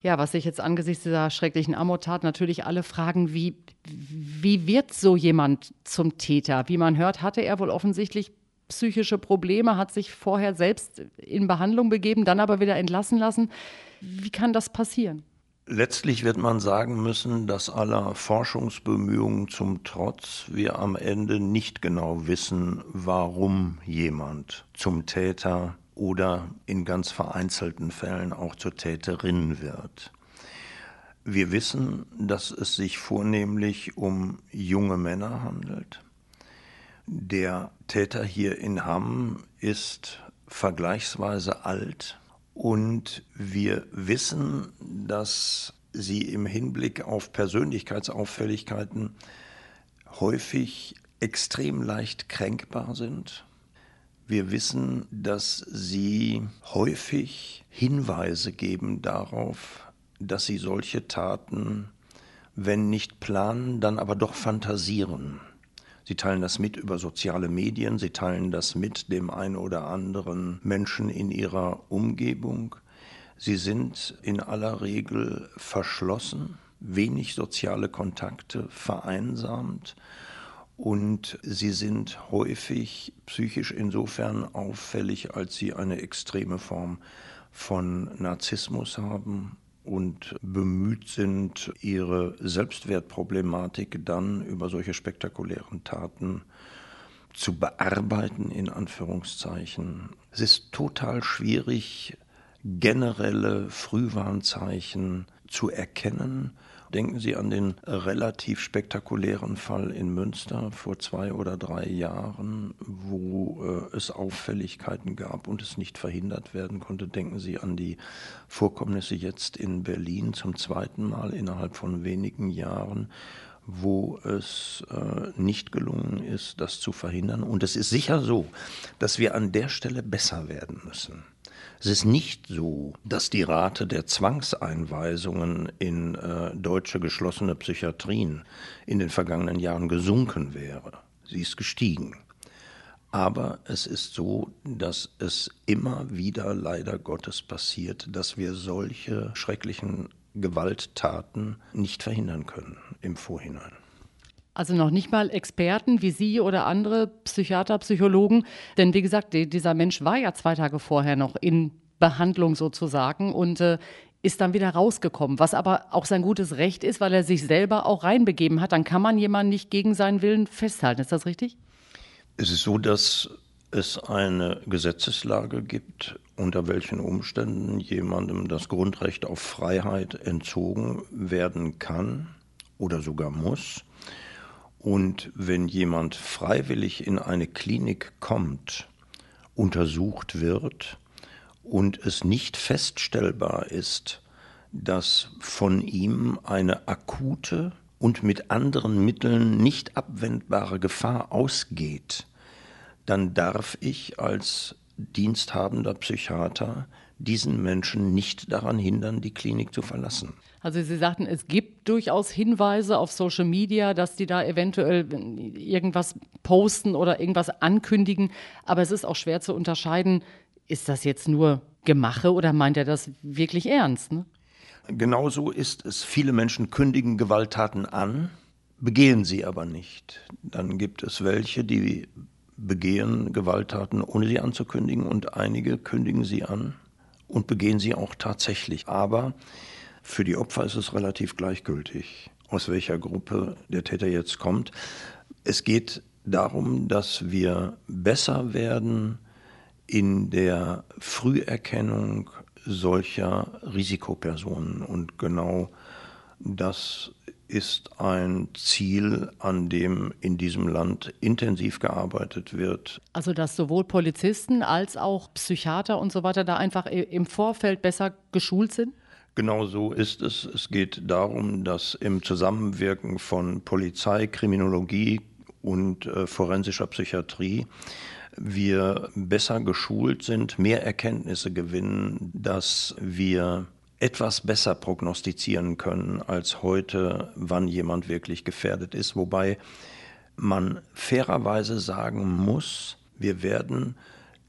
Ja, was sich jetzt angesichts dieser schrecklichen Amortat natürlich alle fragen, wie, wie wird so jemand zum Täter? Wie man hört, hatte er wohl offensichtlich psychische Probleme, hat sich vorher selbst in Behandlung begeben, dann aber wieder entlassen lassen. Wie kann das passieren? Letztlich wird man sagen müssen, dass aller Forschungsbemühungen zum Trotz wir am Ende nicht genau wissen, warum jemand zum Täter oder in ganz vereinzelten Fällen auch zur Täterin wird. Wir wissen, dass es sich vornehmlich um junge Männer handelt. Der Täter hier in Hamm ist vergleichsweise alt und wir wissen, dass sie im Hinblick auf Persönlichkeitsauffälligkeiten häufig extrem leicht kränkbar sind wir wissen, dass sie häufig Hinweise geben darauf, dass sie solche Taten, wenn nicht planen, dann aber doch fantasieren. Sie teilen das mit über soziale Medien, sie teilen das mit dem einen oder anderen Menschen in ihrer Umgebung. Sie sind in aller Regel verschlossen, wenig soziale Kontakte, vereinsamt und sie sind häufig psychisch insofern auffällig, als sie eine extreme Form von Narzissmus haben und bemüht sind, ihre Selbstwertproblematik dann über solche spektakulären Taten zu bearbeiten, in Anführungszeichen. Es ist total schwierig, generelle Frühwarnzeichen zu erkennen Denken Sie an den relativ spektakulären Fall in Münster vor zwei oder drei Jahren, wo äh, es Auffälligkeiten gab und es nicht verhindert werden konnte. Denken Sie an die Vorkommnisse jetzt in Berlin zum zweiten Mal innerhalb von wenigen Jahren wo es äh, nicht gelungen ist, das zu verhindern. Und es ist sicher so, dass wir an der Stelle besser werden müssen. Es ist nicht so, dass die Rate der Zwangseinweisungen in äh, deutsche geschlossene Psychiatrien in den vergangenen Jahren gesunken wäre. Sie ist gestiegen. Aber es ist so, dass es immer wieder leider Gottes passiert, dass wir solche schrecklichen Gewalttaten nicht verhindern können im Vorhinein. Also noch nicht mal Experten wie Sie oder andere Psychiater, Psychologen. Denn wie gesagt, dieser Mensch war ja zwei Tage vorher noch in Behandlung sozusagen und äh, ist dann wieder rausgekommen, was aber auch sein gutes Recht ist, weil er sich selber auch reinbegeben hat. Dann kann man jemanden nicht gegen seinen Willen festhalten. Ist das richtig? Es ist so, dass es eine Gesetzeslage gibt, unter welchen Umständen jemandem das Grundrecht auf Freiheit entzogen werden kann oder sogar muss. Und wenn jemand freiwillig in eine Klinik kommt, untersucht wird und es nicht feststellbar ist, dass von ihm eine akute und mit anderen Mitteln nicht abwendbare Gefahr ausgeht, dann darf ich als diensthabender Psychiater diesen Menschen nicht daran hindern, die Klinik zu verlassen. Also Sie sagten, es gibt durchaus Hinweise auf Social Media, dass die da eventuell irgendwas posten oder irgendwas ankündigen, aber es ist auch schwer zu unterscheiden, ist das jetzt nur Gemache oder meint er das wirklich ernst? Ne? Genauso ist es. Viele Menschen kündigen Gewalttaten an, begehen sie aber nicht. Dann gibt es welche, die begehen Gewalttaten, ohne sie anzukündigen, und einige kündigen sie an und begehen sie auch tatsächlich. Aber für die Opfer ist es relativ gleichgültig, aus welcher Gruppe der Täter jetzt kommt. Es geht darum, dass wir besser werden in der Früherkennung solcher Risikopersonen. Und genau das ist ein Ziel, an dem in diesem Land intensiv gearbeitet wird. Also dass sowohl Polizisten als auch Psychiater und so weiter da einfach im Vorfeld besser geschult sind? Genau so ist es. Es geht darum, dass im Zusammenwirken von Polizei, Kriminologie und äh, forensischer Psychiatrie wir besser geschult sind, mehr Erkenntnisse gewinnen, dass wir etwas besser prognostizieren können als heute, wann jemand wirklich gefährdet ist. Wobei man fairerweise sagen muss, wir werden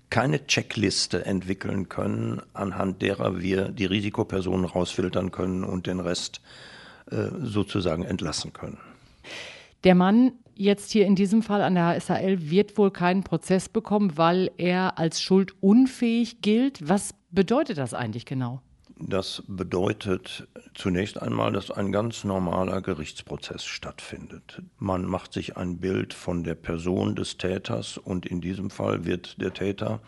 keine Checkliste entwickeln können, anhand derer wir die Risikopersonen rausfiltern können und den Rest äh, sozusagen entlassen können. Der Mann jetzt hier in diesem Fall an der HSAL wird wohl keinen Prozess bekommen, weil er als schuldunfähig gilt. Was bedeutet das eigentlich genau? Das bedeutet zunächst einmal, dass ein ganz normaler Gerichtsprozess stattfindet. Man macht sich ein Bild von der Person des Täters und in diesem Fall wird der Täter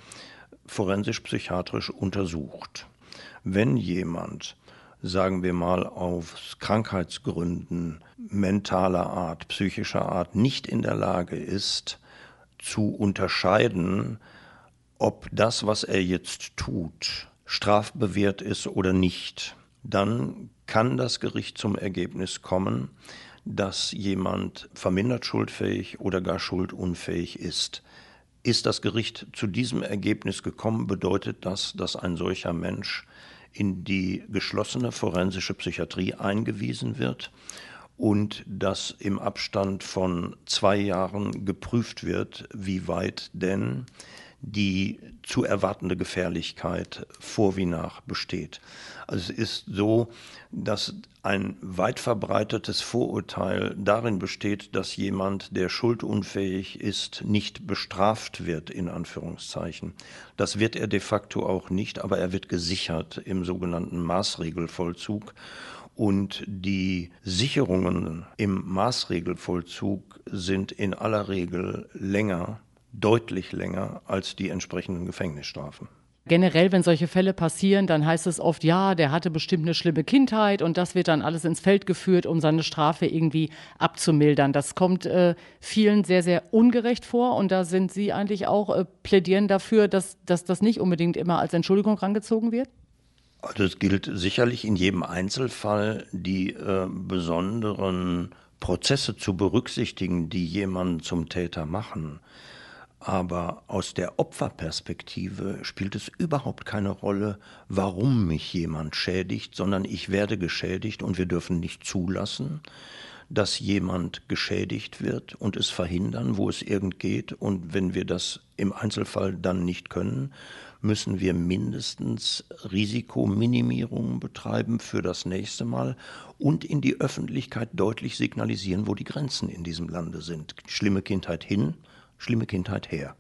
forensisch-psychiatrisch untersucht. Wenn jemand, sagen wir mal, aus Krankheitsgründen mentaler Art, psychischer Art nicht in der Lage ist, zu unterscheiden, ob das, was er jetzt tut, strafbewehrt ist oder nicht, dann kann das Gericht zum Ergebnis kommen, dass jemand vermindert schuldfähig oder gar schuldunfähig ist. Ist das Gericht zu diesem Ergebnis gekommen, bedeutet das, dass ein solcher Mensch in die geschlossene forensische Psychiatrie eingewiesen wird und dass im Abstand von zwei Jahren geprüft wird, wie weit denn die zu erwartende Gefährlichkeit vor wie nach besteht. Also es ist so, dass ein weit verbreitetes Vorurteil darin besteht, dass jemand, der schuldunfähig ist, nicht bestraft wird, in Anführungszeichen. Das wird er de facto auch nicht, aber er wird gesichert im sogenannten Maßregelvollzug. Und die Sicherungen im Maßregelvollzug sind in aller Regel länger deutlich länger als die entsprechenden Gefängnisstrafen. Generell, wenn solche Fälle passieren, dann heißt es oft, ja, der hatte bestimmt eine schlimme Kindheit und das wird dann alles ins Feld geführt, um seine Strafe irgendwie abzumildern. Das kommt äh, vielen sehr, sehr ungerecht vor und da sind Sie eigentlich auch äh, plädieren dafür, dass, dass das nicht unbedingt immer als Entschuldigung rangezogen wird? Also es gilt sicherlich in jedem Einzelfall die äh, besonderen Prozesse zu berücksichtigen, die jemanden zum Täter machen. Aber aus der Opferperspektive spielt es überhaupt keine Rolle, warum mich jemand schädigt, sondern ich werde geschädigt und wir dürfen nicht zulassen, dass jemand geschädigt wird und es verhindern, wo es irgend geht. Und wenn wir das im Einzelfall dann nicht können, müssen wir mindestens Risikominimierungen betreiben für das nächste Mal und in die Öffentlichkeit deutlich signalisieren, wo die Grenzen in diesem Lande sind. Schlimme Kindheit hin, schlimme Kindheit her.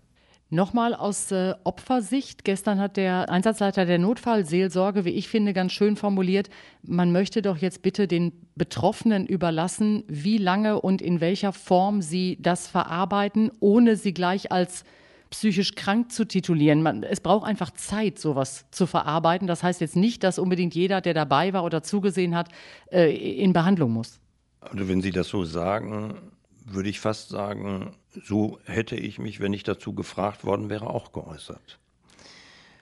Nochmal aus äh, Opfersicht. Gestern hat der Einsatzleiter der Notfallseelsorge, wie ich finde, ganz schön formuliert, man möchte doch jetzt bitte den Betroffenen überlassen, wie lange und in welcher Form sie das verarbeiten, ohne sie gleich als psychisch krank zu titulieren. Man, es braucht einfach Zeit, sowas zu verarbeiten. Das heißt jetzt nicht, dass unbedingt jeder, der dabei war oder zugesehen hat, äh, in Behandlung muss. Also wenn Sie das so sagen, würde ich fast sagen, so hätte ich mich, wenn ich dazu gefragt worden wäre, auch geäußert.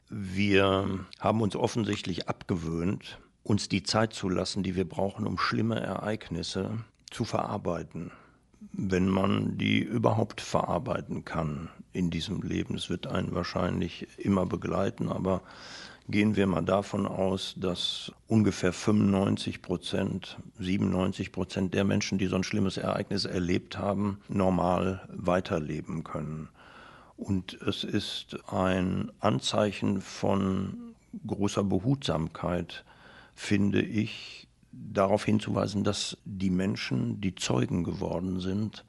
Wir haben uns offensichtlich abgewöhnt, uns die Zeit zu lassen, die wir brauchen, um schlimme Ereignisse zu verarbeiten. Wenn man die überhaupt verarbeiten kann in diesem Leben. Es wird einen wahrscheinlich immer begleiten, aber gehen wir mal davon aus, dass ungefähr 95 Prozent, 97 Prozent der Menschen, die so ein schlimmes Ereignis erlebt haben, normal weiterleben können. Und es ist ein Anzeichen von großer Behutsamkeit, finde ich, darauf hinzuweisen, dass die Menschen, die Zeugen geworden sind,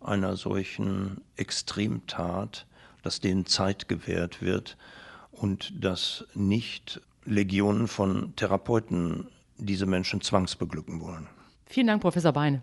einer solchen Extremtat, dass denen Zeit gewährt wird, und dass nicht Legionen von Therapeuten diese Menschen zwangsbeglücken wollen. Vielen Dank, Professor Beine.